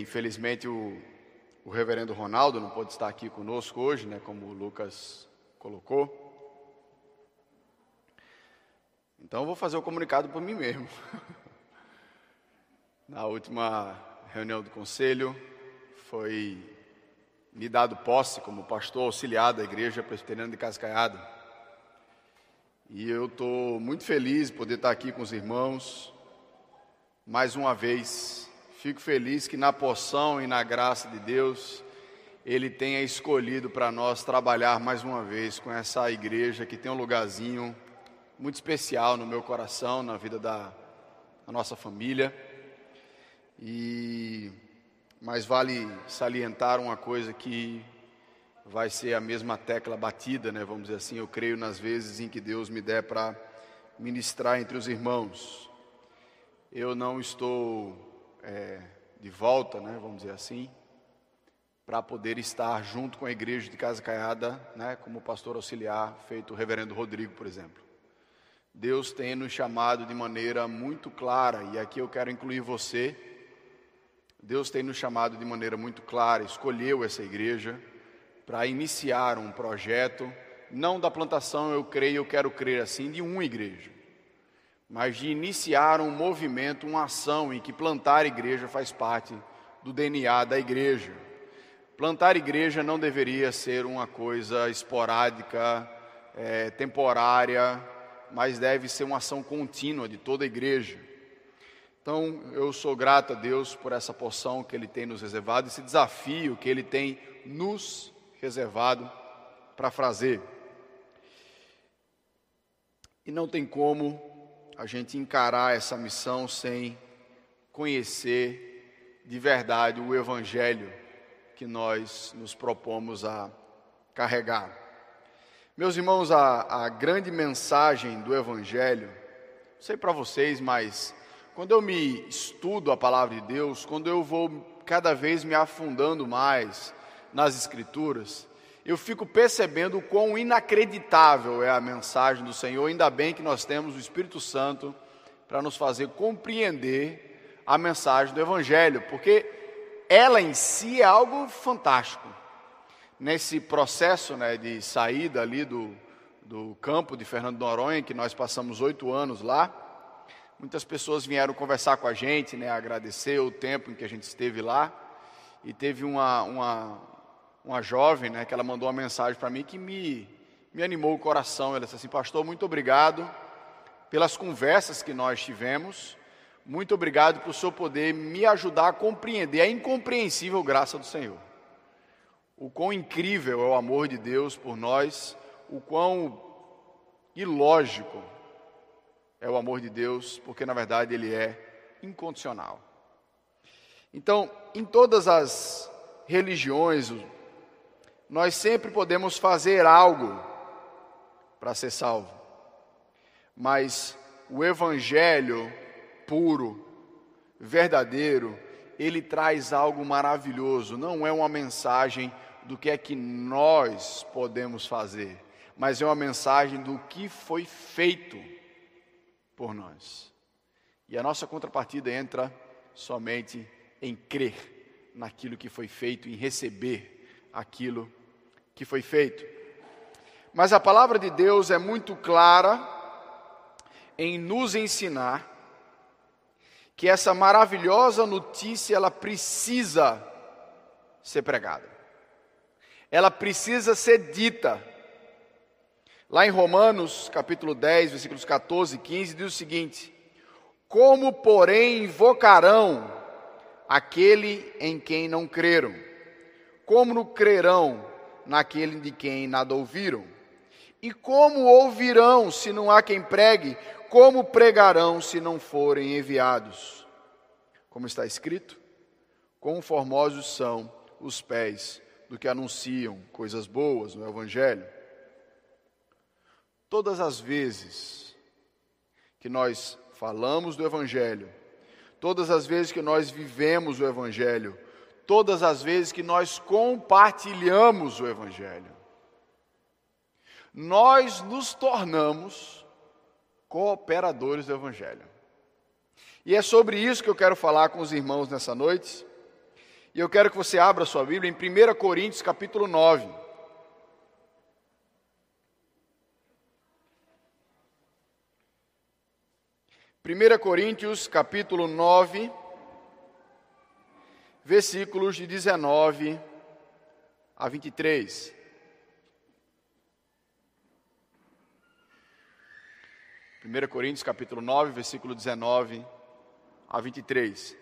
infelizmente o, o reverendo Ronaldo não pode estar aqui conosco hoje, né, como o Lucas colocou. Então eu vou fazer o comunicado por mim mesmo. Na última reunião do conselho, foi me dado posse como pastor auxiliar da Igreja Presbiteriana de Cascaiada. E eu estou muito feliz de poder estar aqui com os irmãos mais uma vez. Fico feliz que na porção e na graça de Deus, Ele tenha escolhido para nós trabalhar mais uma vez com essa igreja que tem um lugarzinho muito especial no meu coração, na vida da, da nossa família. E mas vale salientar uma coisa que vai ser a mesma tecla batida, né? Vamos dizer assim, eu creio nas vezes em que Deus me der para ministrar entre os irmãos. Eu não estou é, de volta, né? Vamos dizer assim, para poder estar junto com a igreja de Casa Caiada, né? Como pastor auxiliar, feito o Reverendo Rodrigo, por exemplo. Deus tem nos chamado de maneira muito clara, e aqui eu quero incluir você Deus tem nos chamado de maneira muito clara, escolheu essa igreja para iniciar um projeto, não da plantação, eu creio, eu quero crer assim, de uma igreja, mas de iniciar um movimento, uma ação em que plantar igreja faz parte do DNA da igreja. Plantar igreja não deveria ser uma coisa esporádica, é, temporária, mas deve ser uma ação contínua de toda a igreja. Então, eu sou grato a Deus por essa porção que Ele tem nos reservado, esse desafio que Ele tem nos reservado para fazer. E não tem como a gente encarar essa missão sem conhecer de verdade o Evangelho que nós nos propomos a carregar. Meus irmãos, a, a grande mensagem do Evangelho, não sei para vocês, mas quando eu me estudo a palavra de Deus, quando eu vou cada vez me afundando mais nas Escrituras, eu fico percebendo o quão inacreditável é a mensagem do Senhor. Ainda bem que nós temos o Espírito Santo para nos fazer compreender a mensagem do Evangelho, porque ela em si é algo fantástico. Nesse processo né, de saída ali do, do campo de Fernando Noronha, que nós passamos oito anos lá, Muitas pessoas vieram conversar com a gente, né, agradecer o tempo em que a gente esteve lá. E teve uma, uma, uma jovem, né, que ela mandou uma mensagem para mim que me, me animou o coração. Ela disse assim: Pastor, muito obrigado pelas conversas que nós tivemos. Muito obrigado por o Senhor poder me ajudar a compreender a incompreensível graça do Senhor. O quão incrível é o amor de Deus por nós, o quão ilógico é o amor de Deus, porque na verdade ele é incondicional. Então, em todas as religiões, nós sempre podemos fazer algo para ser salvo, mas o Evangelho puro, verdadeiro, ele traz algo maravilhoso, não é uma mensagem do que é que nós podemos fazer, mas é uma mensagem do que foi feito por nós. E a nossa contrapartida entra somente em crer naquilo que foi feito, em receber aquilo que foi feito. Mas a palavra de Deus é muito clara em nos ensinar que essa maravilhosa notícia ela precisa ser pregada. Ela precisa ser dita Lá em Romanos, capítulo 10, versículos 14 e 15, diz o seguinte: Como, porém, invocarão aquele em quem não creram? Como não crerão naquele de quem nada ouviram? E como ouvirão se não há quem pregue? Como pregarão se não forem enviados? Como está escrito: Quão formosos são os pés do que anunciam coisas boas no Evangelho. Todas as vezes que nós falamos do Evangelho, todas as vezes que nós vivemos o Evangelho, todas as vezes que nós compartilhamos o Evangelho, nós nos tornamos cooperadores do Evangelho. E é sobre isso que eu quero falar com os irmãos nessa noite. E eu quero que você abra sua Bíblia em 1 Coríntios capítulo 9. Primeira Coríntios capítulo 9, versículos de 19 a 23. Primeira Coríntios capítulo 9, versículo 19 a 23.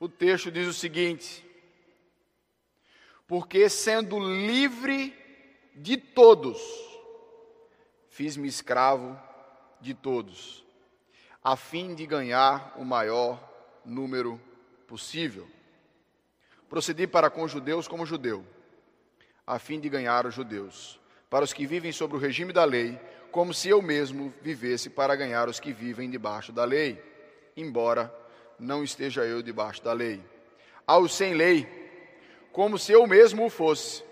o texto diz o seguinte: Porque sendo livre de todos, fiz-me escravo de todos, a fim de ganhar o maior número possível. Procedi para com os judeus como judeu, a fim de ganhar os judeus. Para os que vivem sobre o regime da lei, como se eu mesmo vivesse para ganhar os que vivem debaixo da lei, embora não esteja eu debaixo da lei. Aos sem lei, como se eu mesmo o fosse,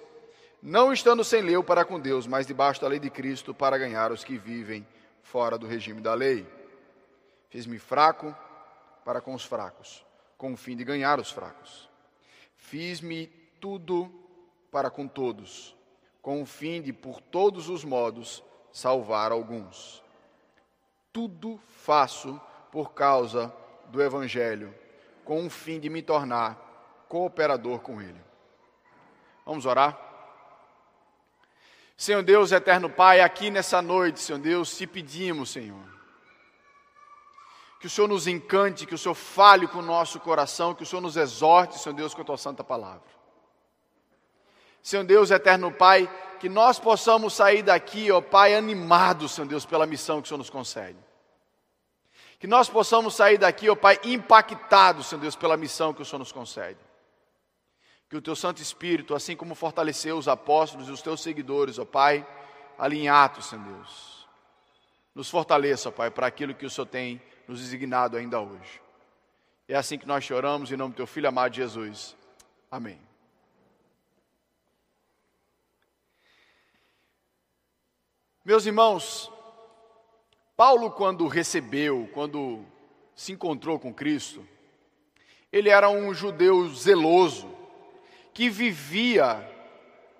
não estando sem lei para com Deus, mas debaixo da lei de Cristo, para ganhar os que vivem fora do regime da lei. Fiz-me fraco para com os fracos, com o fim de ganhar os fracos. Fiz-me tudo para com todos, com o fim de, por todos os modos, salvar alguns. Tudo faço por causa do Evangelho, com o fim de me tornar cooperador com Ele. Vamos orar? Senhor Deus, eterno Pai, aqui nessa noite, Senhor Deus, te pedimos, Senhor, que o Senhor nos encante, que o Senhor fale com o nosso coração, que o Senhor nos exorte, Senhor Deus, com a tua santa palavra. Senhor Deus, eterno Pai, que nós possamos sair daqui, ó Pai, animados, Senhor Deus, pela missão que o Senhor nos concede. Que nós possamos sair daqui, ó Pai, impactados, Senhor Deus, pela missão que o Senhor nos concede. Que o Teu Santo Espírito, assim como fortaleceu os apóstolos e os Teus seguidores, ó Pai, alinhados, Senhor Deus, nos fortaleça, Pai, para aquilo que o Senhor tem nos designado ainda hoje. É assim que nós choramos, em nome do Teu Filho amado Jesus. Amém. Meus irmãos, Paulo, quando recebeu, quando se encontrou com Cristo, ele era um judeu zeloso, que vivia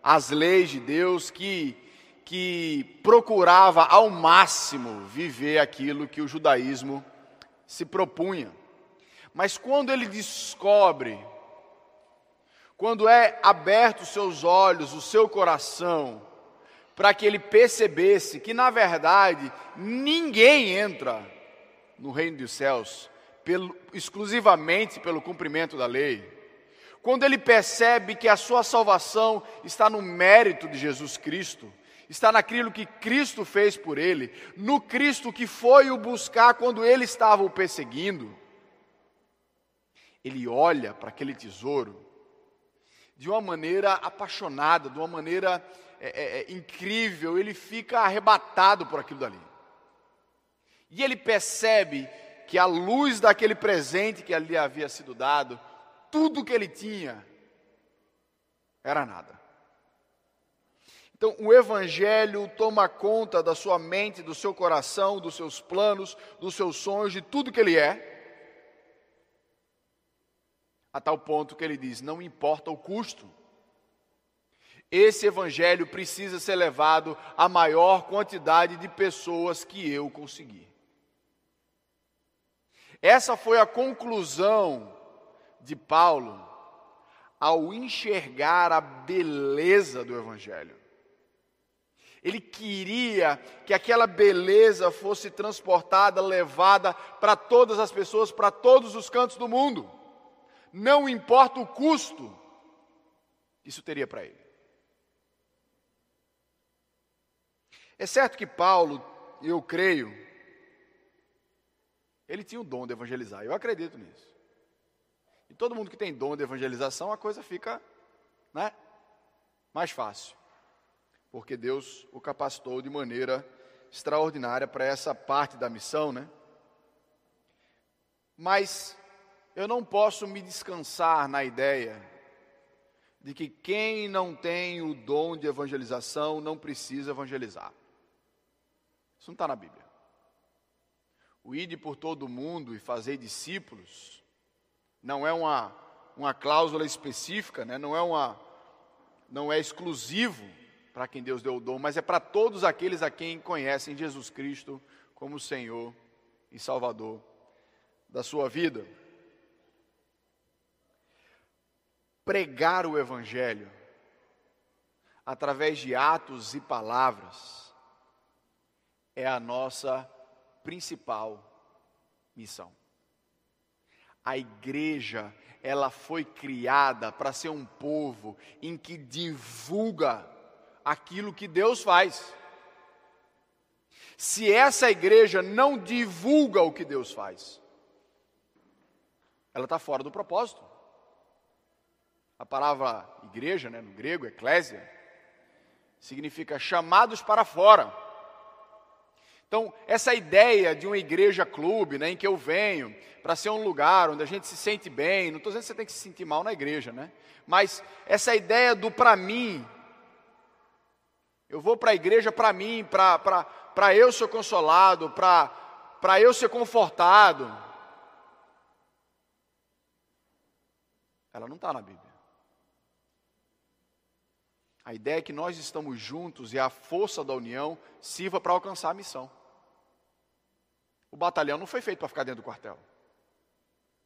as leis de Deus, que, que procurava ao máximo viver aquilo que o judaísmo se propunha. Mas quando ele descobre, quando é aberto os seus olhos, o seu coração, para que ele percebesse que, na verdade, ninguém entra no reino dos céus pelo, exclusivamente pelo cumprimento da lei. Quando ele percebe que a sua salvação está no mérito de Jesus Cristo, está naquilo que Cristo fez por ele, no Cristo que foi o buscar quando ele estava o perseguindo, ele olha para aquele tesouro de uma maneira apaixonada, de uma maneira é, é, é, incrível, ele fica arrebatado por aquilo dali. E ele percebe que a luz daquele presente que ali havia sido dado, tudo que ele tinha era nada. Então, o Evangelho toma conta da sua mente, do seu coração, dos seus planos, dos seus sonhos, de tudo que ele é, a tal ponto que ele diz: não importa o custo. Esse evangelho precisa ser levado à maior quantidade de pessoas que eu conseguir. Essa foi a conclusão de Paulo ao enxergar a beleza do evangelho. Ele queria que aquela beleza fosse transportada, levada para todas as pessoas, para todos os cantos do mundo. Não importa o custo, isso teria para ele. É certo que Paulo, eu creio, ele tinha o dom de evangelizar, eu acredito nisso. E todo mundo que tem dom de evangelização, a coisa fica né, mais fácil. Porque Deus o capacitou de maneira extraordinária para essa parte da missão, né? Mas eu não posso me descansar na ideia de que quem não tem o dom de evangelização não precisa evangelizar. Isso não está na Bíblia. o ide por todo o mundo e fazer discípulos, não é uma, uma cláusula específica, né? não, é uma, não é exclusivo para quem Deus deu o dom, mas é para todos aqueles a quem conhecem Jesus Cristo como Senhor e Salvador da sua vida. Pregar o Evangelho através de atos e palavras é a nossa principal missão. A igreja, ela foi criada para ser um povo em que divulga aquilo que Deus faz. Se essa igreja não divulga o que Deus faz, ela está fora do propósito. A palavra igreja, né, no grego, eclésia, significa chamados para fora. Então, essa ideia de uma igreja clube, né, em que eu venho para ser um lugar onde a gente se sente bem, não estou dizendo que você tem que se sentir mal na igreja, né? Mas essa ideia do para mim, eu vou para a igreja para mim, para eu ser consolado, para eu ser confortado. Ela não está na Bíblia. A ideia é que nós estamos juntos e a força da união sirva para alcançar a missão. O batalhão não foi feito para ficar dentro do quartel.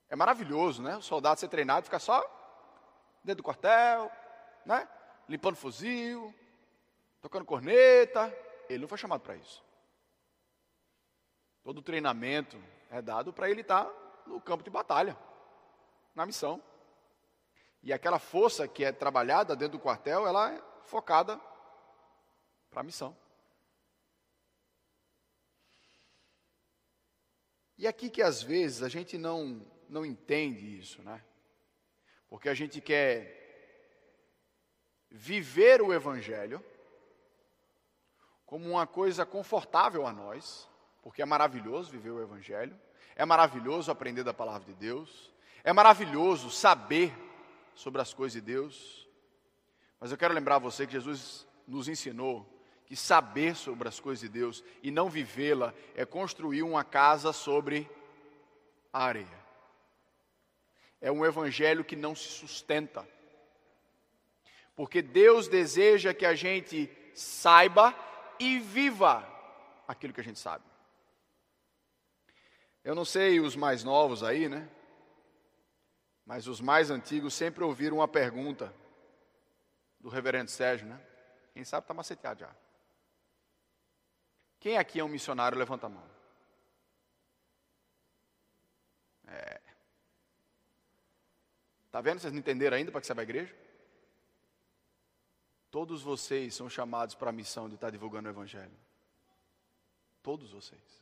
É maravilhoso, né? O soldado ser treinado, ficar só dentro do quartel, né? Limpando fuzil, tocando corneta. Ele não foi chamado para isso. Todo treinamento é dado para ele estar no campo de batalha, na missão. E aquela força que é trabalhada dentro do quartel, ela é focada para a missão. E aqui que às vezes a gente não, não entende isso, né? Porque a gente quer viver o Evangelho como uma coisa confortável a nós, porque é maravilhoso viver o Evangelho, é maravilhoso aprender da palavra de Deus, é maravilhoso saber sobre as coisas de Deus, mas eu quero lembrar você que Jesus nos ensinou que saber sobre as coisas de Deus e não vivê-la é construir uma casa sobre a areia. É um evangelho que não se sustenta. Porque Deus deseja que a gente saiba e viva aquilo que a gente sabe. Eu não sei os mais novos aí, né? Mas os mais antigos sempre ouviram uma pergunta do reverendo Sérgio, né? Quem sabe está maceteado já. Quem aqui é um missionário? Levanta a mão. É. Tá vendo? Vocês não entenderam ainda para que vai à igreja? Todos vocês são chamados para a missão de estar divulgando o Evangelho. Todos vocês.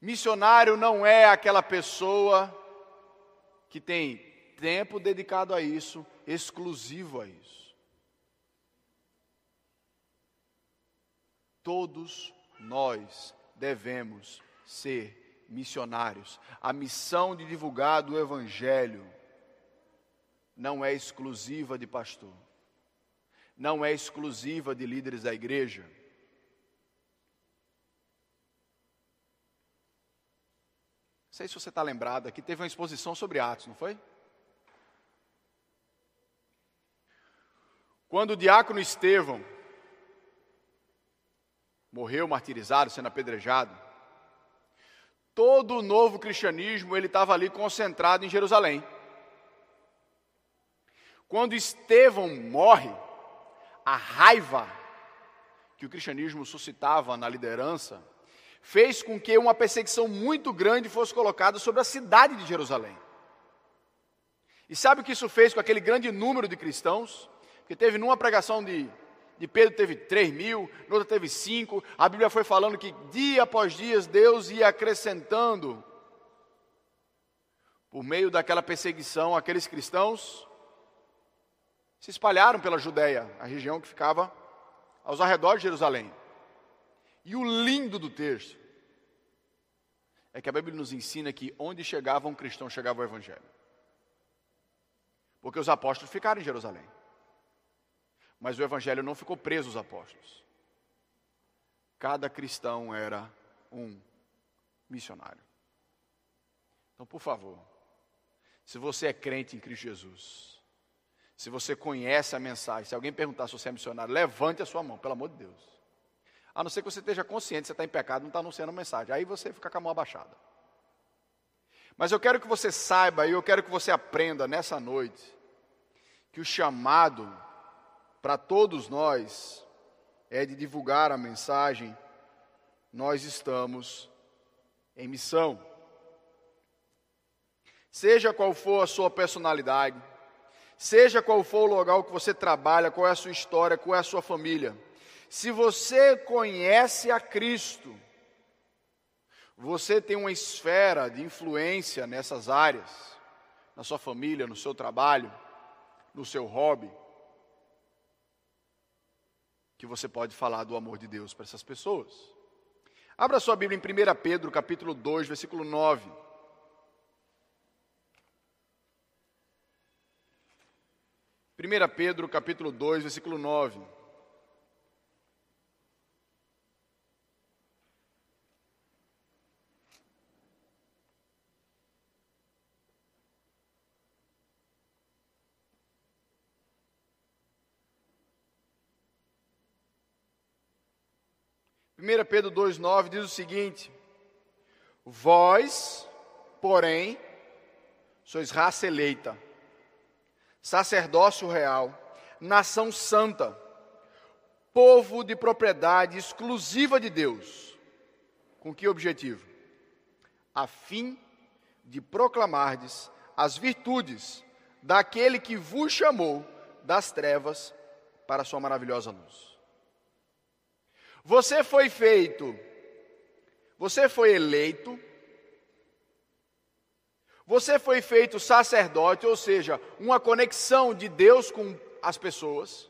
Missionário não é aquela pessoa que tem tempo dedicado a isso, exclusivo a isso. Todos nós devemos ser missionários. A missão de divulgar do Evangelho não é exclusiva de pastor, não é exclusiva de líderes da igreja. Não sei se você está lembrado, aqui teve uma exposição sobre Atos, não foi? Quando o diácono Estevão morreu martirizado, sendo apedrejado, todo o novo cristianismo ele estava ali concentrado em Jerusalém. Quando Estevão morre, a raiva que o cristianismo suscitava na liderança fez com que uma perseguição muito grande fosse colocada sobre a cidade de Jerusalém. E sabe o que isso fez com aquele grande número de cristãos? que teve numa pregação de, de Pedro teve 3 mil, noutra teve 5. A Bíblia foi falando que dia após dia Deus ia acrescentando, por meio daquela perseguição, aqueles cristãos se espalharam pela Judéia, a região que ficava aos arredores de Jerusalém. E o lindo do texto é que a Bíblia nos ensina que onde chegava um cristão chegava o Evangelho. Porque os apóstolos ficaram em Jerusalém. Mas o evangelho não ficou preso aos apóstolos. Cada cristão era um missionário. Então, por favor, se você é crente em Cristo Jesus, se você conhece a mensagem, se alguém perguntar se você é missionário, levante a sua mão, pelo amor de Deus. A não ser que você esteja consciente você está em pecado, não está anunciando a mensagem. Aí você fica com a mão abaixada. Mas eu quero que você saiba e eu quero que você aprenda nessa noite que o chamado para todos nós é de divulgar a mensagem. Nós estamos em missão. Seja qual for a sua personalidade, seja qual for o local que você trabalha, qual é a sua história, qual é a sua família. Se você conhece a Cristo, você tem uma esfera de influência nessas áreas, na sua família, no seu trabalho, no seu hobby, que você pode falar do amor de Deus para essas pessoas. Abra sua Bíblia em 1 Pedro, capítulo 2, versículo 9. 1 Pedro, capítulo 2, versículo 9. 1 Pedro 2,9 diz o seguinte: Vós, porém, sois raça eleita, sacerdócio real, nação santa, povo de propriedade exclusiva de Deus. Com que objetivo? A fim de proclamardes as virtudes daquele que vos chamou das trevas para a sua maravilhosa luz. Você foi feito, você foi eleito, você foi feito sacerdote, ou seja, uma conexão de Deus com as pessoas.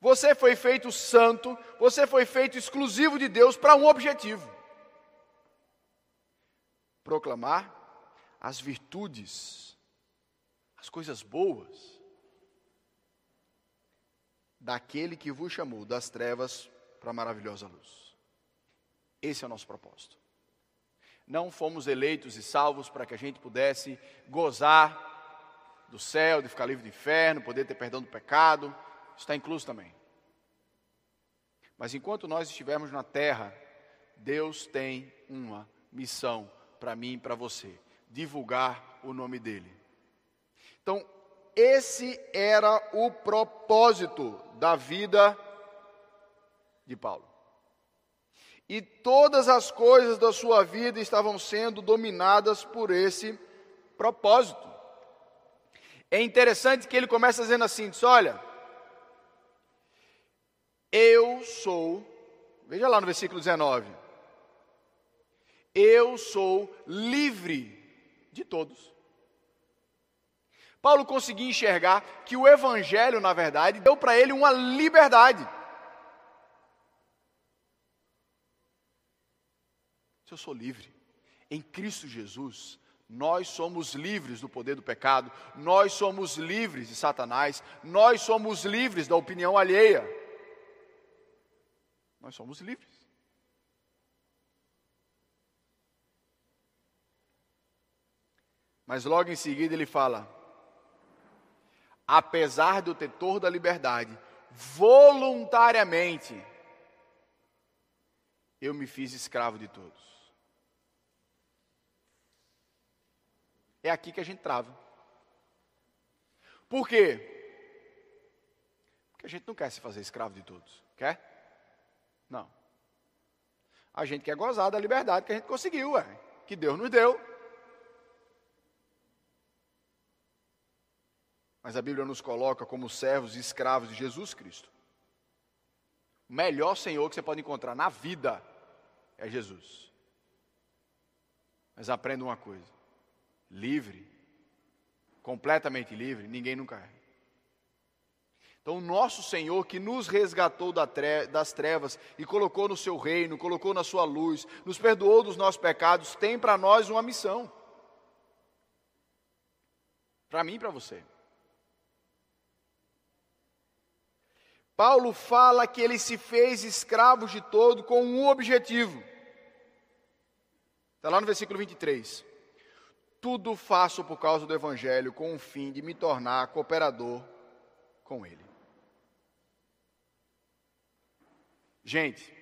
Você foi feito santo, você foi feito exclusivo de Deus para um objetivo: proclamar as virtudes, as coisas boas daquele que vos chamou das trevas para a maravilhosa luz. Esse é o nosso propósito. Não fomos eleitos e salvos para que a gente pudesse gozar do céu, de ficar livre do inferno, poder ter perdão do pecado, está incluso também. Mas enquanto nós estivermos na terra, Deus tem uma missão para mim e para você: divulgar o nome dEle. Então, esse era o propósito da vida de Paulo. E todas as coisas da sua vida estavam sendo dominadas por esse propósito. É interessante que ele começa dizendo assim: diz, olha, eu sou, veja lá no versículo 19, eu sou livre de todos. Paulo conseguia enxergar que o Evangelho, na verdade, deu para ele uma liberdade. Se eu sou livre, em Cristo Jesus, nós somos livres do poder do pecado, nós somos livres de Satanás, nós somos livres da opinião alheia. Nós somos livres. Mas logo em seguida ele fala: apesar de eu ter toda a liberdade, voluntariamente, eu me fiz escravo de todos. É aqui que a gente trava. Por quê? Porque a gente não quer se fazer escravo de todos. Quer? Não. A gente quer gozar da liberdade que a gente conseguiu, ué, que Deus nos deu. Mas a Bíblia nos coloca como servos e escravos de Jesus Cristo. O melhor Senhor que você pode encontrar na vida é Jesus. Mas aprenda uma coisa: livre, completamente livre, ninguém nunca é. Então, o nosso Senhor que nos resgatou das trevas e colocou no seu reino, colocou na sua luz, nos perdoou dos nossos pecados, tem para nós uma missão. Para mim e para você. Paulo fala que ele se fez escravo de todo com um objetivo: Está lá no versículo 23. Tudo faço por causa do Evangelho, com o fim de me tornar cooperador com ele. Gente,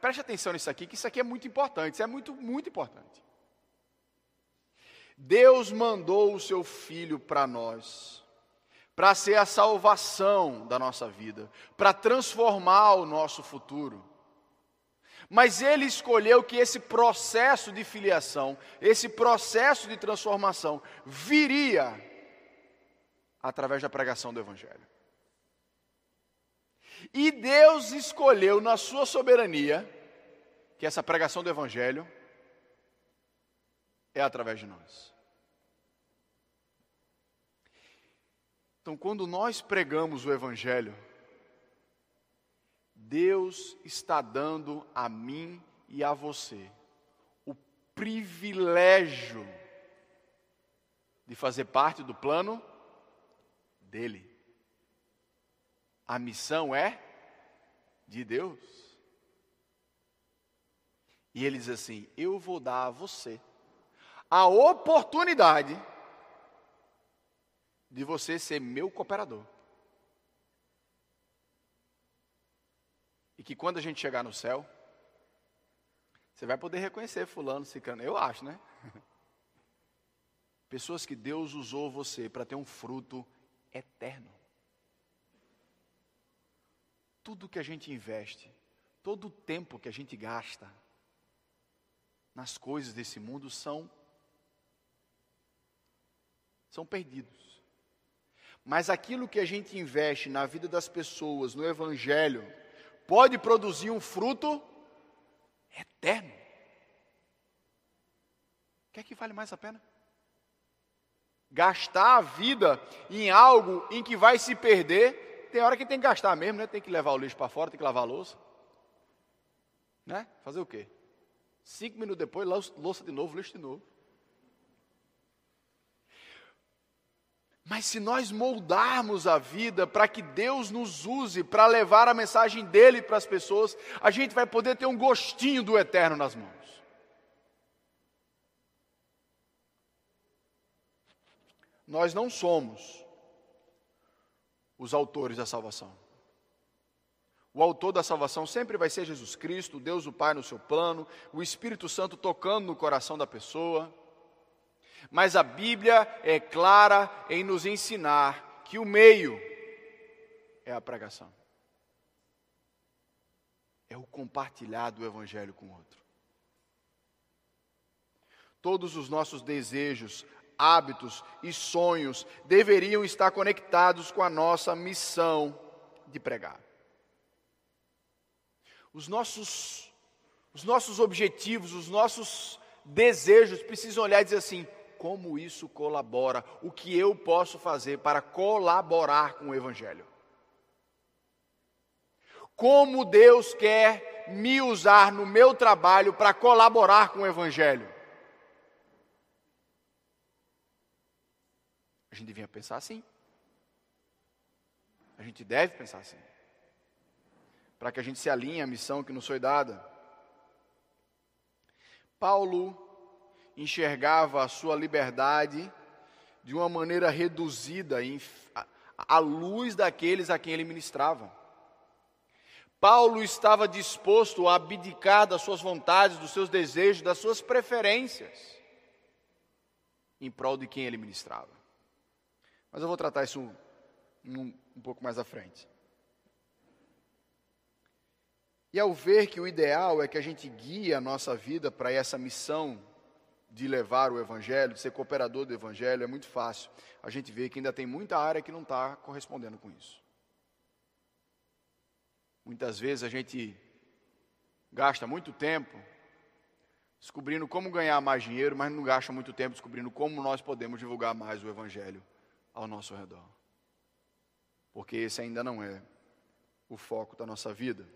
preste atenção nisso aqui, que isso aqui é muito importante, isso é muito, muito importante. Deus mandou o seu Filho para nós, para ser a salvação da nossa vida, para transformar o nosso futuro. Mas ele escolheu que esse processo de filiação, esse processo de transformação, viria através da pregação do Evangelho. E Deus escolheu, na sua soberania, que essa pregação do Evangelho é através de nós. Então, quando nós pregamos o Evangelho, Deus está dando a mim e a você o privilégio de fazer parte do plano dele. A missão é de Deus. E ele diz assim: Eu vou dar a você a oportunidade de você ser meu cooperador. Que quando a gente chegar no céu, você vai poder reconhecer fulano, ciclano. Eu acho, né? Pessoas que Deus usou você para ter um fruto eterno. Tudo que a gente investe, todo o tempo que a gente gasta nas coisas desse mundo são são perdidos. Mas aquilo que a gente investe na vida das pessoas, no evangelho, pode produzir um fruto eterno. O que é que vale mais a pena? Gastar a vida em algo em que vai se perder, tem hora que tem que gastar mesmo, né? Tem que levar o lixo para fora, tem que lavar a louça. Né? Fazer o quê? Cinco minutos depois, louça de novo, lixo de novo. Mas se nós moldarmos a vida para que Deus nos use para levar a mensagem dele para as pessoas, a gente vai poder ter um gostinho do eterno nas mãos. Nós não somos os autores da salvação. O autor da salvação sempre vai ser Jesus Cristo, Deus o Pai no seu plano, o Espírito Santo tocando no coração da pessoa. Mas a Bíblia é clara em nos ensinar que o meio é a pregação. É o compartilhar do Evangelho com o outro. Todos os nossos desejos, hábitos e sonhos deveriam estar conectados com a nossa missão de pregar. Os nossos, os nossos objetivos, os nossos desejos precisam olhar e dizer assim: como isso colabora, o que eu posso fazer para colaborar com o Evangelho. Como Deus quer me usar no meu trabalho para colaborar com o Evangelho. A gente devia pensar assim. A gente deve pensar assim. Para que a gente se alinhe à missão que nos foi dada. Paulo enxergava a sua liberdade de uma maneira reduzida à luz daqueles a quem ele ministrava. Paulo estava disposto a abdicar das suas vontades, dos seus desejos, das suas preferências, em prol de quem ele ministrava. Mas eu vou tratar isso um, um pouco mais à frente. E ao ver que o ideal é que a gente guie a nossa vida para essa missão de levar o Evangelho, de ser cooperador do Evangelho, é muito fácil. A gente vê que ainda tem muita área que não está correspondendo com isso. Muitas vezes a gente gasta muito tempo descobrindo como ganhar mais dinheiro, mas não gasta muito tempo descobrindo como nós podemos divulgar mais o Evangelho ao nosso redor. Porque esse ainda não é o foco da nossa vida.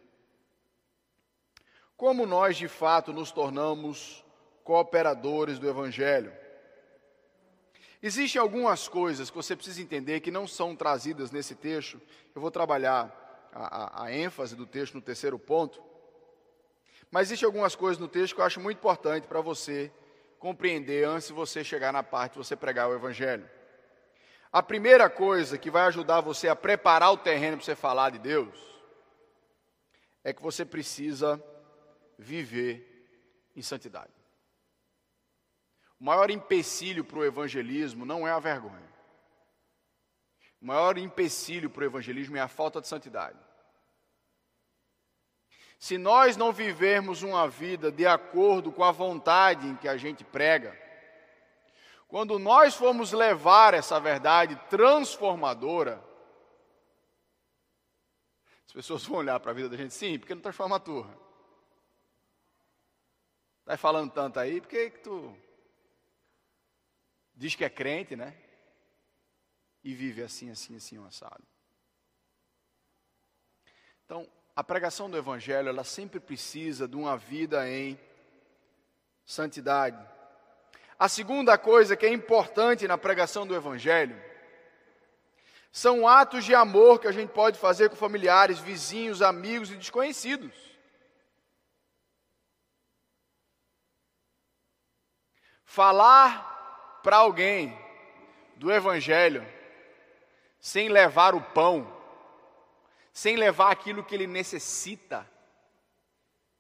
Como nós de fato nos tornamos cooperadores do Evangelho. Existem algumas coisas que você precisa entender que não são trazidas nesse texto. Eu vou trabalhar a, a, a ênfase do texto no terceiro ponto. Mas existem algumas coisas no texto que eu acho muito importante para você compreender antes de você chegar na parte de você pregar o Evangelho. A primeira coisa que vai ajudar você a preparar o terreno para você falar de Deus é que você precisa viver em santidade. O maior empecilho para o evangelismo não é a vergonha. O maior empecilho para o evangelismo é a falta de santidade. Se nós não vivermos uma vida de acordo com a vontade em que a gente prega, quando nós formos levar essa verdade transformadora, as pessoas vão olhar para a vida da gente, sim, porque não transforma a tua. Está falando tanto aí, por que, que tu diz que é crente, né? E vive assim, assim, assim, assado. Então, a pregação do Evangelho, ela sempre precisa de uma vida em santidade. A segunda coisa que é importante na pregação do Evangelho são atos de amor que a gente pode fazer com familiares, vizinhos, amigos e desconhecidos. Falar para alguém do Evangelho sem levar o pão sem levar aquilo que ele necessita,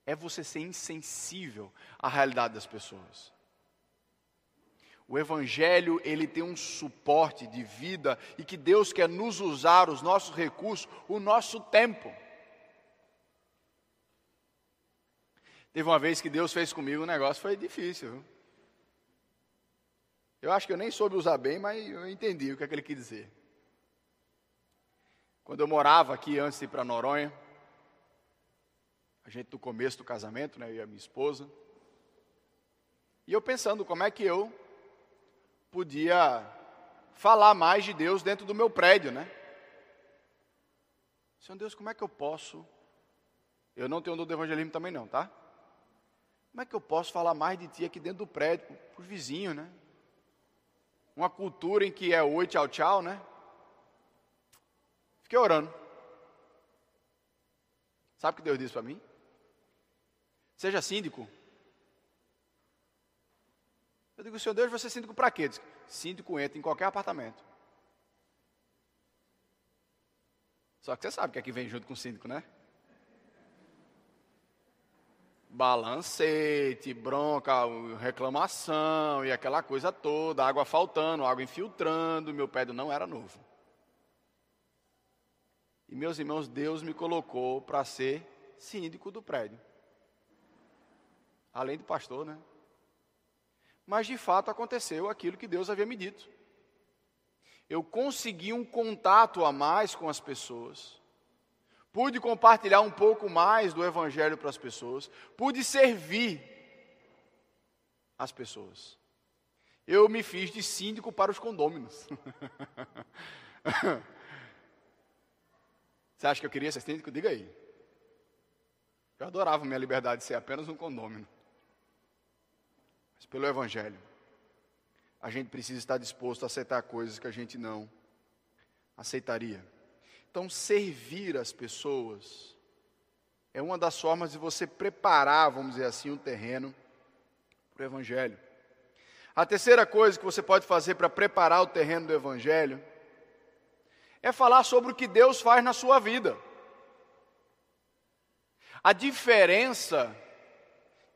é você ser insensível à realidade das pessoas. O evangelho, ele tem um suporte de vida e que Deus quer nos usar os nossos recursos, o nosso tempo. Teve uma vez que Deus fez comigo um negócio, foi difícil. Viu? Eu acho que eu nem soube usar bem, mas eu entendi o que, é que ele quis dizer. Quando eu morava aqui antes de ir para Noronha, a gente no começo do casamento, né, eu e a minha esposa, e eu pensando como é que eu podia falar mais de Deus dentro do meu prédio, né? Senhor Deus, como é que eu posso? Eu não tenho dom do evangelismo também não, tá? Como é que eu posso falar mais de ti aqui dentro do prédio, para os vizinhos, né? Uma cultura em que é oi, tchau, tchau, né? Fiquei orando. Sabe o que Deus disse para mim? Seja síndico. Eu digo, Senhor Deus, você é síndico para quê? Diz, síndico entra em qualquer apartamento. Só que você sabe que aqui vem junto com o síndico, né? Balancete, bronca, reclamação e aquela coisa toda, água faltando, água infiltrando, meu pé não era novo. E meus irmãos, Deus me colocou para ser síndico do prédio. Além do pastor, né? Mas de fato aconteceu aquilo que Deus havia me dito. Eu consegui um contato a mais com as pessoas. Pude compartilhar um pouco mais do evangelho para as pessoas, pude servir as pessoas. Eu me fiz de síndico para os condôminos. Você acha que eu queria ser síndico? Diga aí. Eu adorava minha liberdade de ser apenas um condômino. Mas pelo Evangelho, a gente precisa estar disposto a aceitar coisas que a gente não aceitaria. Então, servir as pessoas é uma das formas de você preparar, vamos dizer assim, um terreno para o Evangelho. A terceira coisa que você pode fazer para preparar o terreno do Evangelho é falar sobre o que Deus faz na sua vida. A diferença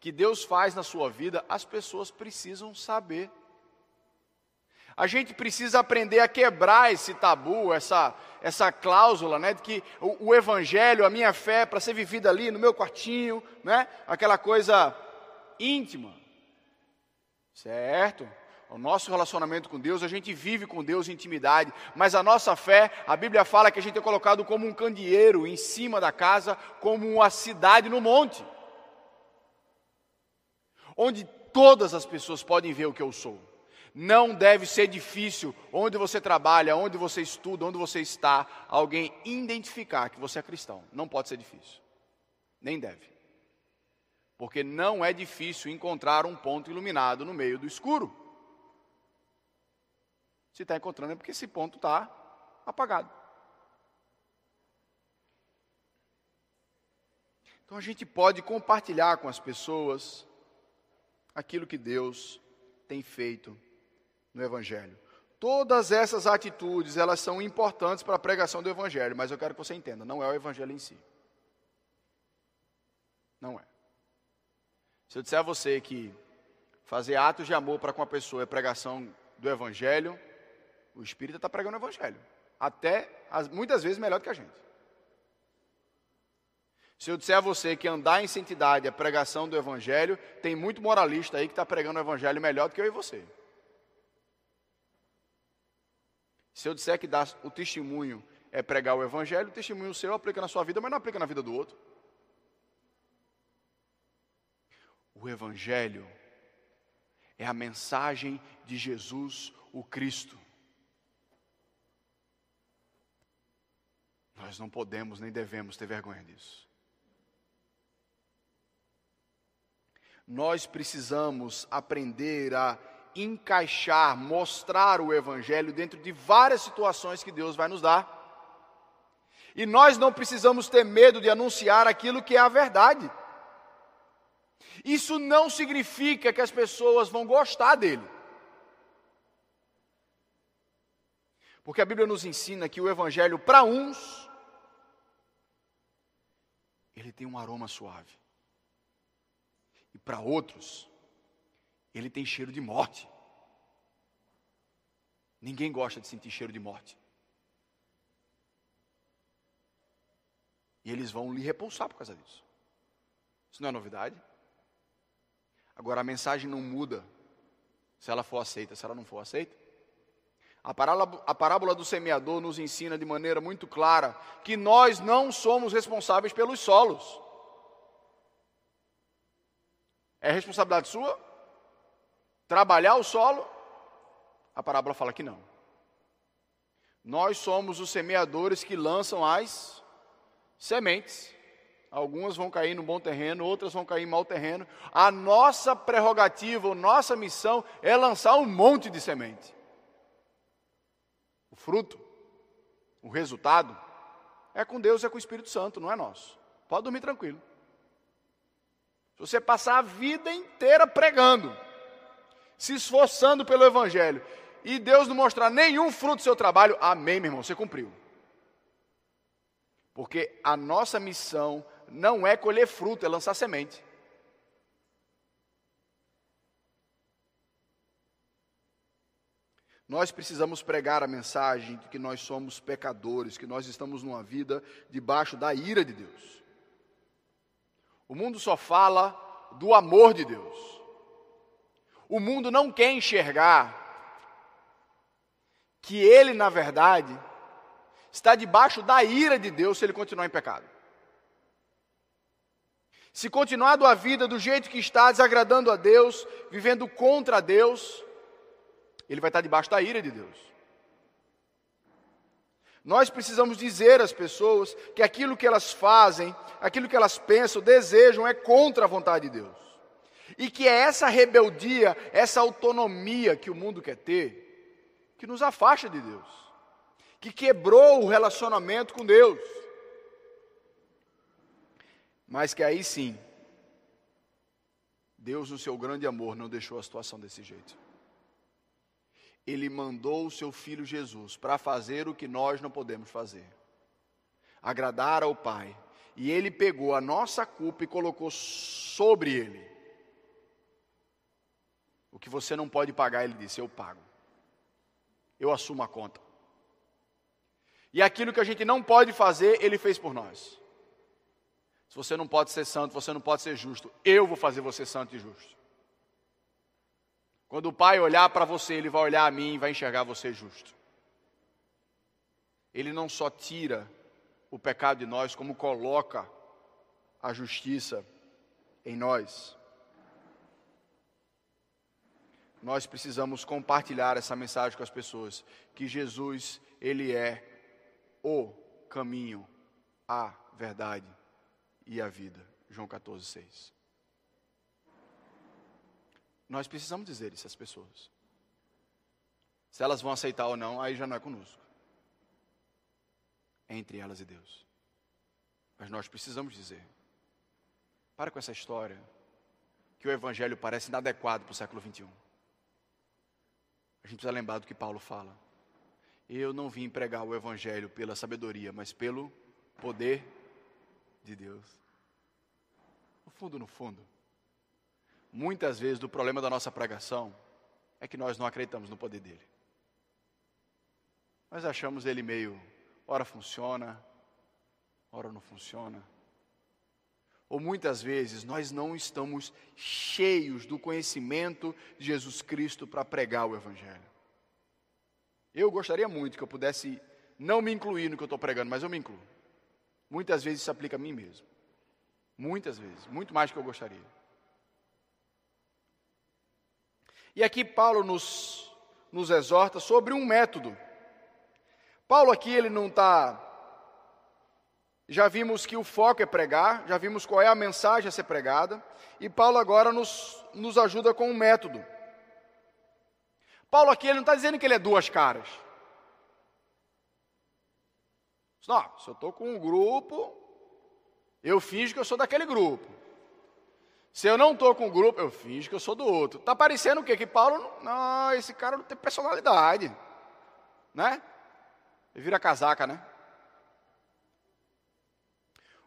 que Deus faz na sua vida, as pessoas precisam saber. A gente precisa aprender a quebrar esse tabu, essa, essa cláusula, né, de que o, o evangelho, a minha fé, para ser vivida ali no meu quartinho, né, aquela coisa íntima. Certo? O nosso relacionamento com Deus, a gente vive com Deus em intimidade, mas a nossa fé, a Bíblia fala que a gente é colocado como um candeeiro em cima da casa, como uma cidade no monte, onde todas as pessoas podem ver o que eu sou. Não deve ser difícil, onde você trabalha, onde você estuda, onde você está, alguém identificar que você é cristão. Não pode ser difícil, nem deve. Porque não é difícil encontrar um ponto iluminado no meio do escuro. Se está encontrando é porque esse ponto está apagado. Então a gente pode compartilhar com as pessoas aquilo que Deus tem feito no Evangelho. Todas essas atitudes, elas são importantes para a pregação do Evangelho, mas eu quero que você entenda, não é o Evangelho em si. Não é. Se eu disser a você que fazer atos de amor para com a pessoa é pregação do Evangelho, o Espírito está pregando o Evangelho. Até, muitas vezes, melhor do que a gente. Se eu disser a você que andar em santidade é pregação do Evangelho, tem muito moralista aí que está pregando o Evangelho melhor do que eu e você. Se eu disser que dar o testemunho é pregar o Evangelho, o testemunho seu aplica na sua vida, mas não aplica na vida do outro. O Evangelho é a mensagem de Jesus, o Cristo. Nós não podemos nem devemos ter vergonha disso. Nós precisamos aprender a encaixar, mostrar o Evangelho dentro de várias situações que Deus vai nos dar. E nós não precisamos ter medo de anunciar aquilo que é a verdade. Isso não significa que as pessoas vão gostar dele. Porque a Bíblia nos ensina que o Evangelho, para uns, ele tem um aroma suave. E para outros, ele tem cheiro de morte. Ninguém gosta de sentir cheiro de morte. E eles vão lhe repulsar por causa disso. Isso não é novidade. Agora a mensagem não muda se ela for aceita, se ela não for aceita. A parábola, a parábola do semeador nos ensina de maneira muito clara que nós não somos responsáveis pelos solos. É responsabilidade sua? Trabalhar o solo? A parábola fala que não. Nós somos os semeadores que lançam as sementes. Algumas vão cair no bom terreno, outras vão cair em mau terreno. A nossa prerrogativa, a nossa missão é lançar um monte de semente. O fruto, o resultado, é com Deus, é com o Espírito Santo, não é nosso. Pode dormir tranquilo. Se você passar a vida inteira pregando, se esforçando pelo Evangelho, e Deus não mostrar nenhum fruto do seu trabalho, amém, meu irmão, você cumpriu. Porque a nossa missão não é colher fruto, é lançar semente. Nós precisamos pregar a mensagem de que nós somos pecadores, que nós estamos numa vida debaixo da ira de Deus. O mundo só fala do amor de Deus. O mundo não quer enxergar que ele, na verdade, está debaixo da ira de Deus se ele continuar em pecado. Se continuar a vida do jeito que está, desagradando a Deus, vivendo contra Deus, ele vai estar debaixo da ira de Deus. Nós precisamos dizer às pessoas que aquilo que elas fazem, aquilo que elas pensam, desejam, é contra a vontade de Deus. E que é essa rebeldia, essa autonomia que o mundo quer ter, que nos afasta de Deus, que quebrou o relacionamento com Deus. Mas que aí sim, Deus, no seu grande amor, não deixou a situação desse jeito. Ele mandou o seu filho Jesus para fazer o que nós não podemos fazer agradar ao Pai. E ele pegou a nossa culpa e colocou sobre ele. Que você não pode pagar, ele disse: Eu pago. Eu assumo a conta. E aquilo que a gente não pode fazer, ele fez por nós. Se você não pode ser santo, você não pode ser justo, eu vou fazer você santo e justo. Quando o Pai olhar para você, ele vai olhar a mim e vai enxergar você justo. Ele não só tira o pecado de nós, como coloca a justiça em nós nós precisamos compartilhar essa mensagem com as pessoas, que Jesus, ele é o caminho, a verdade e a vida. João 14, 6. Nós precisamos dizer isso às pessoas. Se elas vão aceitar ou não, aí já não é conosco. É entre elas e Deus. Mas nós precisamos dizer. Para com essa história que o evangelho parece inadequado para o século 21. A gente precisa lembrar do que Paulo fala. Eu não vim pregar o evangelho pela sabedoria, mas pelo poder de Deus. No fundo, no fundo, muitas vezes o problema da nossa pregação é que nós não acreditamos no poder dele. Nós achamos ele meio, ora funciona, ora não funciona. Ou muitas vezes nós não estamos cheios do conhecimento de Jesus Cristo para pregar o Evangelho. Eu gostaria muito que eu pudesse não me incluir no que eu estou pregando, mas eu me incluo. Muitas vezes isso aplica a mim mesmo. Muitas vezes, muito mais do que eu gostaria. E aqui Paulo nos, nos exorta sobre um método. Paulo aqui ele não está. Já vimos que o foco é pregar, já vimos qual é a mensagem a ser pregada, e Paulo agora nos, nos ajuda com um método. Paulo aqui ele não está dizendo que ele é duas caras. Não, se eu estou com um grupo, eu finjo que eu sou daquele grupo. Se eu não estou com o grupo, eu finjo que eu sou do outro. Está parecendo o quê? Que Paulo, não, esse cara não tem personalidade. Né? Ele vira casaca, né?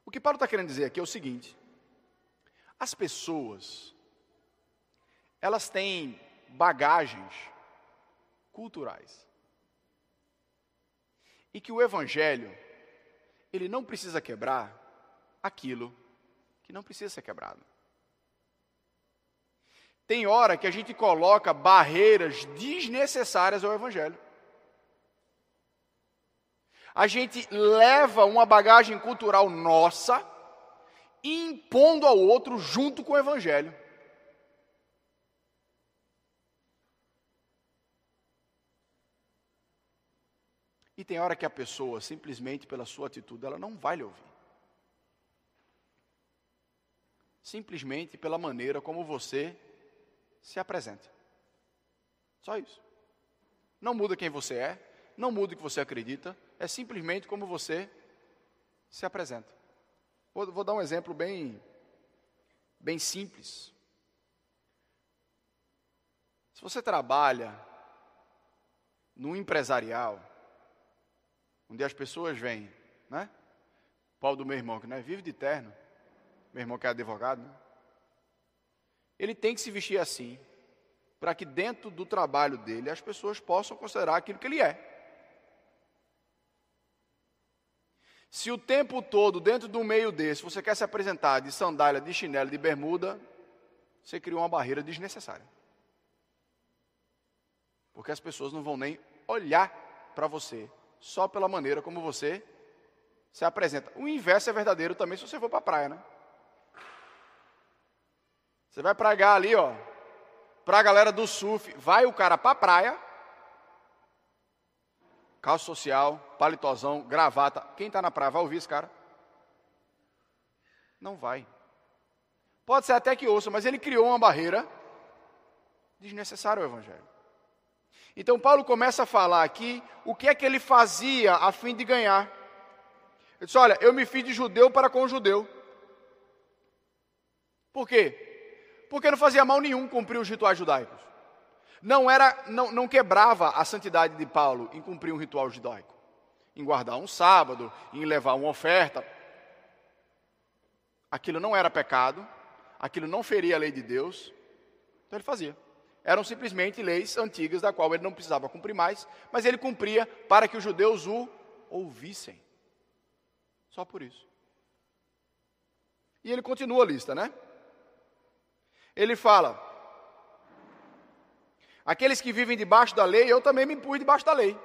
O que Paulo está querendo dizer aqui é o seguinte: as pessoas, elas têm bagagens culturais. E que o Evangelho, ele não precisa quebrar aquilo que não precisa ser quebrado. Tem hora que a gente coloca barreiras desnecessárias ao Evangelho. A gente leva uma bagagem cultural nossa, impondo ao outro junto com o Evangelho. E tem hora que a pessoa, simplesmente pela sua atitude, ela não vai lhe ouvir. Simplesmente pela maneira como você se apresente. Só isso. Não muda quem você é, não muda o que você acredita, é simplesmente como você se apresenta. Vou, vou dar um exemplo bem, bem simples. Se você trabalha no empresarial, onde as pessoas vêm, né? Pau do meu irmão, que não é vive de terno, meu irmão que é advogado, né? Ele tem que se vestir assim, para que dentro do trabalho dele as pessoas possam considerar aquilo que ele é. Se o tempo todo, dentro do meio desse, você quer se apresentar de sandália, de chinelo, de bermuda, você criou uma barreira desnecessária. Porque as pessoas não vão nem olhar para você, só pela maneira como você se apresenta. O inverso é verdadeiro também se você for para a praia, né? Você vai pregar ali, ó, para a galera do surf, vai o cara para a praia, calça social, palitozão, gravata. Quem está na praia vai ouvir esse cara? Não vai. Pode ser até que ouça, mas ele criou uma barreira desnecessária ao Evangelho. Então Paulo começa a falar aqui o que é que ele fazia a fim de ganhar. Ele disse: Olha, eu me fiz de judeu para com judeu. Por quê? porque não fazia mal nenhum cumprir os rituais judaicos. Não era, não, não quebrava a santidade de Paulo em cumprir um ritual judaico, em guardar um sábado, em levar uma oferta. Aquilo não era pecado, aquilo não feria a lei de Deus, então ele fazia. Eram simplesmente leis antigas da qual ele não precisava cumprir mais, mas ele cumpria para que os judeus o ouvissem. Só por isso. E ele continua a lista, né? ele fala: Aqueles que vivem debaixo da lei, eu também me pus debaixo da lei.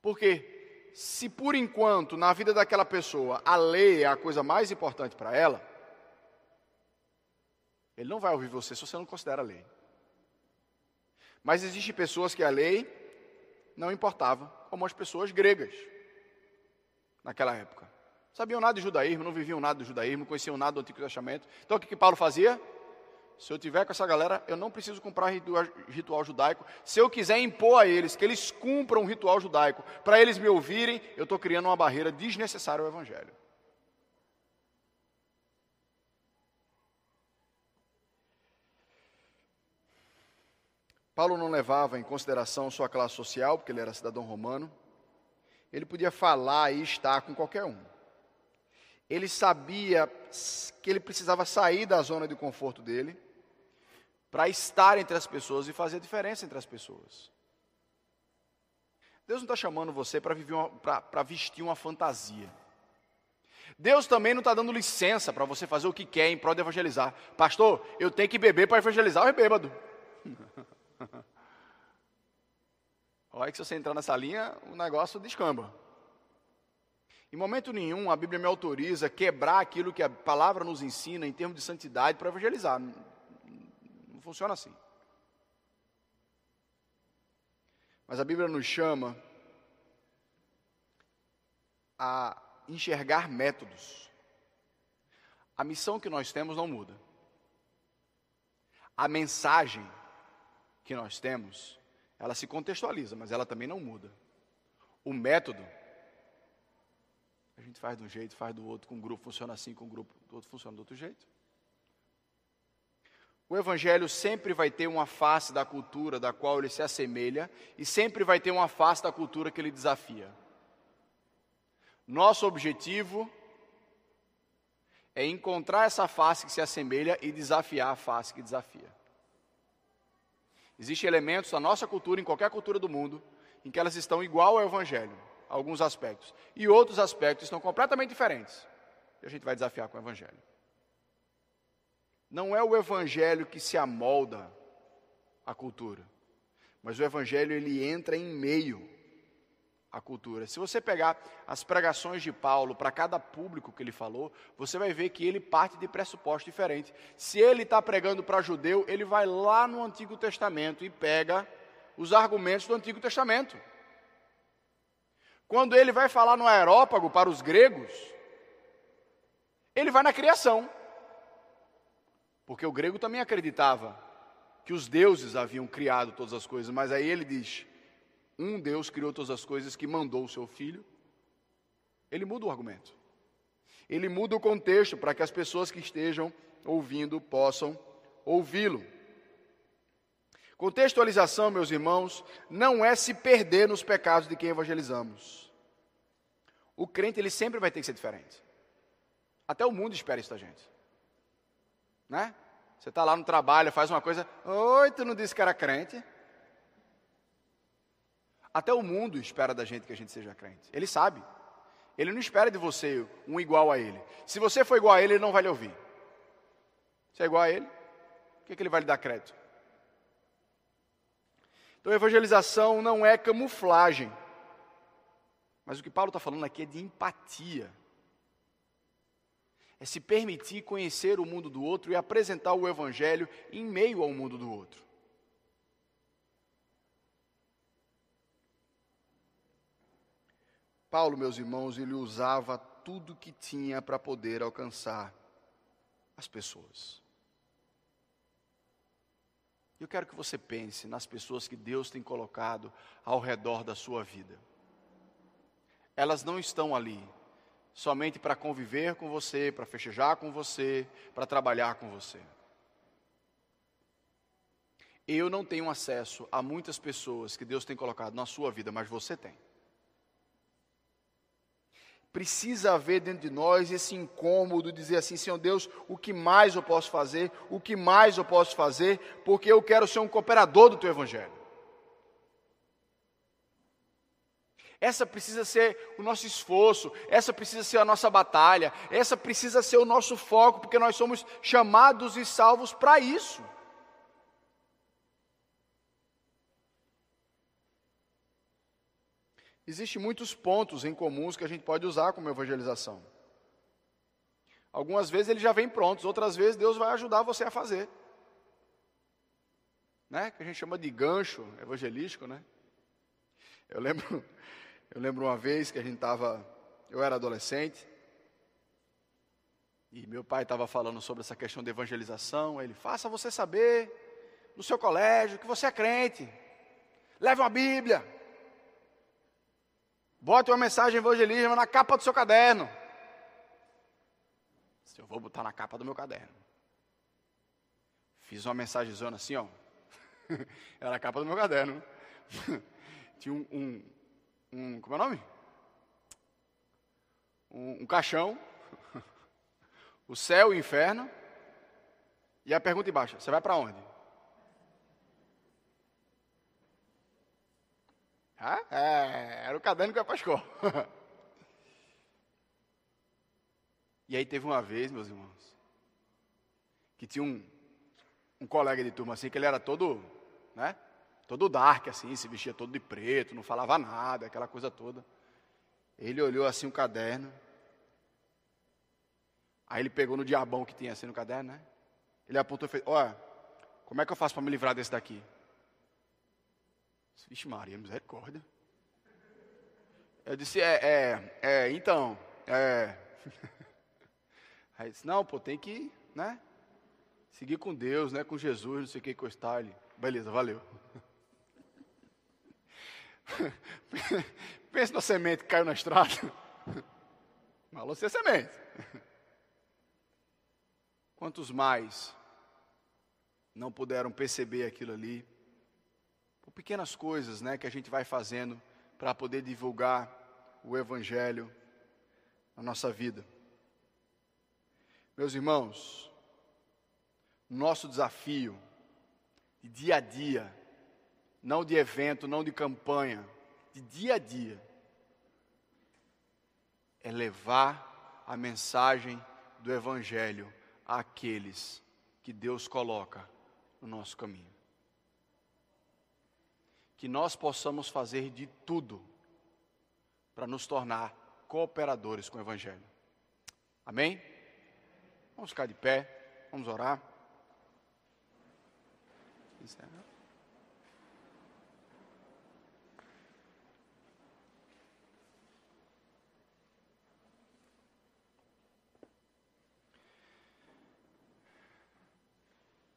Porque se por enquanto na vida daquela pessoa a lei é a coisa mais importante para ela, ele não vai ouvir você se você não considera a lei. Mas existem pessoas que a lei não importava, como as pessoas gregas naquela época sabiam nada de judaísmo, não viviam nada do judaísmo, conheciam nada do Antigo Testamento. Então o que, que Paulo fazia? Se eu tiver com essa galera, eu não preciso comprar ritual judaico. Se eu quiser impor a eles que eles cumpram o ritual judaico para eles me ouvirem, eu estou criando uma barreira desnecessária ao Evangelho. Paulo não levava em consideração sua classe social, porque ele era cidadão romano. Ele podia falar e estar com qualquer um. Ele sabia que ele precisava sair da zona de conforto dele para estar entre as pessoas e fazer a diferença entre as pessoas. Deus não está chamando você para vestir uma fantasia. Deus também não está dando licença para você fazer o que quer em prol de evangelizar. Pastor, eu tenho que beber para evangelizar o bêbado. Olha que se você entrar nessa linha, o negócio descamba. Em momento nenhum a Bíblia me autoriza a quebrar aquilo que a palavra nos ensina em termos de santidade para evangelizar. Funciona assim. Mas a Bíblia nos chama a enxergar métodos. A missão que nós temos não muda. A mensagem que nós temos, ela se contextualiza, mas ela também não muda. O método, a gente faz de um jeito, faz do outro, com um grupo funciona assim, com um grupo do outro funciona do outro jeito. O Evangelho sempre vai ter uma face da cultura da qual ele se assemelha e sempre vai ter uma face da cultura que ele desafia. Nosso objetivo é encontrar essa face que se assemelha e desafiar a face que desafia. Existem elementos da nossa cultura, em qualquer cultura do mundo, em que elas estão igual ao Evangelho, alguns aspectos, e outros aspectos estão completamente diferentes. E a gente vai desafiar com o Evangelho. Não é o Evangelho que se amolda à cultura, mas o Evangelho ele entra em meio à cultura. Se você pegar as pregações de Paulo para cada público que ele falou, você vai ver que ele parte de pressuposto diferente. Se ele está pregando para judeu, ele vai lá no Antigo Testamento e pega os argumentos do Antigo Testamento. Quando ele vai falar no aerópago para os gregos, ele vai na criação. Porque o grego também acreditava que os deuses haviam criado todas as coisas, mas aí ele diz: um Deus criou todas as coisas que mandou o seu filho, ele muda o argumento. Ele muda o contexto para que as pessoas que estejam ouvindo possam ouvi-lo. Contextualização, meus irmãos, não é se perder nos pecados de quem evangelizamos. O crente ele sempre vai ter que ser diferente. Até o mundo espera isso da gente. Né? Você está lá no trabalho, faz uma coisa, oi, tu não disse que era crente? Até o mundo espera da gente que a gente seja crente. Ele sabe. Ele não espera de você um igual a ele. Se você for igual a ele, ele não vai lhe ouvir. Se é igual a ele, o que, é que ele vai lhe dar crédito? Então, evangelização não é camuflagem. Mas o que Paulo está falando aqui é de empatia. É se permitir conhecer o mundo do outro e apresentar o evangelho em meio ao mundo do outro. Paulo, meus irmãos, ele usava tudo que tinha para poder alcançar as pessoas. Eu quero que você pense nas pessoas que Deus tem colocado ao redor da sua vida. Elas não estão ali somente para conviver com você, para festejar com você, para trabalhar com você. Eu não tenho acesso a muitas pessoas que Deus tem colocado na sua vida, mas você tem precisa haver dentro de nós esse incômodo, dizer assim: Senhor Deus, o que mais eu posso fazer? O que mais eu posso fazer? Porque eu quero ser um cooperador do teu evangelho. Essa precisa ser o nosso esforço, essa precisa ser a nossa batalha, essa precisa ser o nosso foco, porque nós somos chamados e salvos para isso. Existem muitos pontos em comuns que a gente pode usar como evangelização. Algumas vezes eles já vêm prontos, outras vezes Deus vai ajudar você a fazer. Né? Que a gente chama de gancho evangelístico, né? Eu lembro, eu lembro uma vez que a gente estava, eu era adolescente, e meu pai estava falando sobre essa questão de evangelização. Ele, faça você saber no seu colégio que você é crente. Leve uma Bíblia. Bote uma mensagem evangelística na capa do seu caderno. Se eu vou botar na capa do meu caderno. Fiz uma mensagem zona assim, ó. Era a capa do meu caderno. Tinha um, um, um como é o nome? Um, um caixão, o céu e o inferno, e a pergunta embaixo: você vai para onde? Ah, é, era o caderno que ia para a escola. e aí teve uma vez, meus irmãos, que tinha um, um colega de turma assim, que ele era todo, né? Todo dark, assim, se vestia todo de preto, não falava nada, aquela coisa toda. Ele olhou assim o caderno. Aí ele pegou no diabão que tinha assim no caderno, né? Ele apontou e fez: Olha, como é que eu faço para me livrar desse daqui? Vixe, Maria, misericórdia. Eu disse: É, é, é então, é. Aí disse: Não, pô, tem que, né? Seguir com Deus, né? Com Jesus, não sei o que, encostar ele. Beleza, valeu. Pensa na semente que caiu na estrada. Malou ser semente. Quantos mais não puderam perceber aquilo ali? Por pequenas coisas, né, que a gente vai fazendo para poder divulgar o evangelho na nossa vida. Meus irmãos, nosso desafio de dia a dia, não de evento, não de campanha, de dia a dia, é levar a mensagem do Evangelho àqueles que Deus coloca no nosso caminho. Que nós possamos fazer de tudo para nos tornar cooperadores com o Evangelho. Amém? Vamos ficar de pé, vamos orar.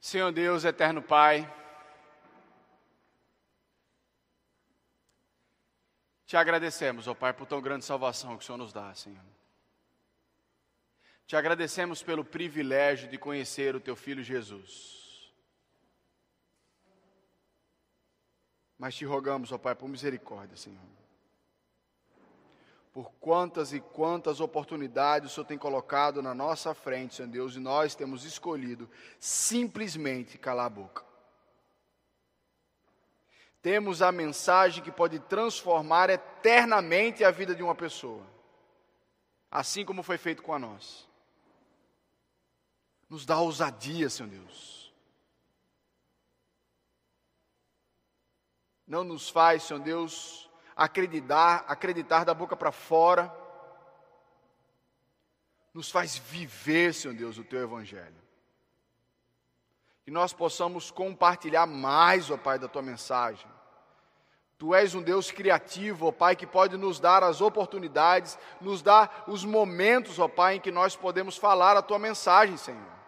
Senhor Deus, eterno Pai, te agradecemos, ó Pai, por tão grande salvação que o Senhor nos dá, Senhor. Te agradecemos pelo privilégio de conhecer o Teu Filho Jesus. Mas te rogamos, ó Pai, por misericórdia, Senhor por quantas e quantas oportunidades o Senhor tem colocado na nossa frente, Senhor Deus, e nós temos escolhido simplesmente calar a boca. Temos a mensagem que pode transformar eternamente a vida de uma pessoa, assim como foi feito com a nós. Nos dá ousadia, Senhor Deus. Não nos faz, Senhor Deus, acreditar, acreditar da boca para fora. Nos faz viver, Senhor Deus, o teu evangelho. Que nós possamos compartilhar mais, ó Pai, da tua mensagem. Tu és um Deus criativo, ó Pai, que pode nos dar as oportunidades, nos dar os momentos, ó Pai, em que nós podemos falar a tua mensagem, Senhor.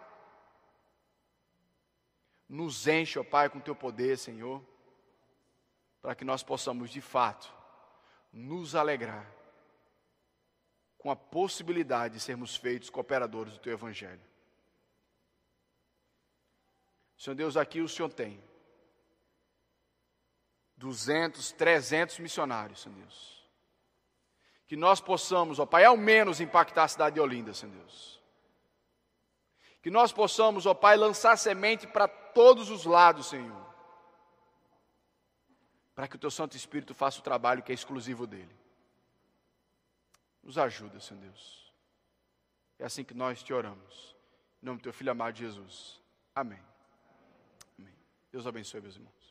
Nos enche, ó Pai, com teu poder, Senhor, para que nós possamos de fato nos alegrar com a possibilidade de sermos feitos cooperadores do teu evangelho. Senhor Deus, aqui o Senhor tem 200, 300 missionários, Senhor Deus. Que nós possamos, ó Pai, ao menos impactar a cidade de Olinda, Senhor Deus. Que nós possamos, ó Pai, lançar semente para todos os lados, Senhor para que o teu Santo Espírito faça o trabalho que é exclusivo dele. Nos ajuda, Senhor Deus. É assim que nós te oramos. Em nome do teu filho amado Jesus. Amém. Amém. Deus abençoe, meus irmãos.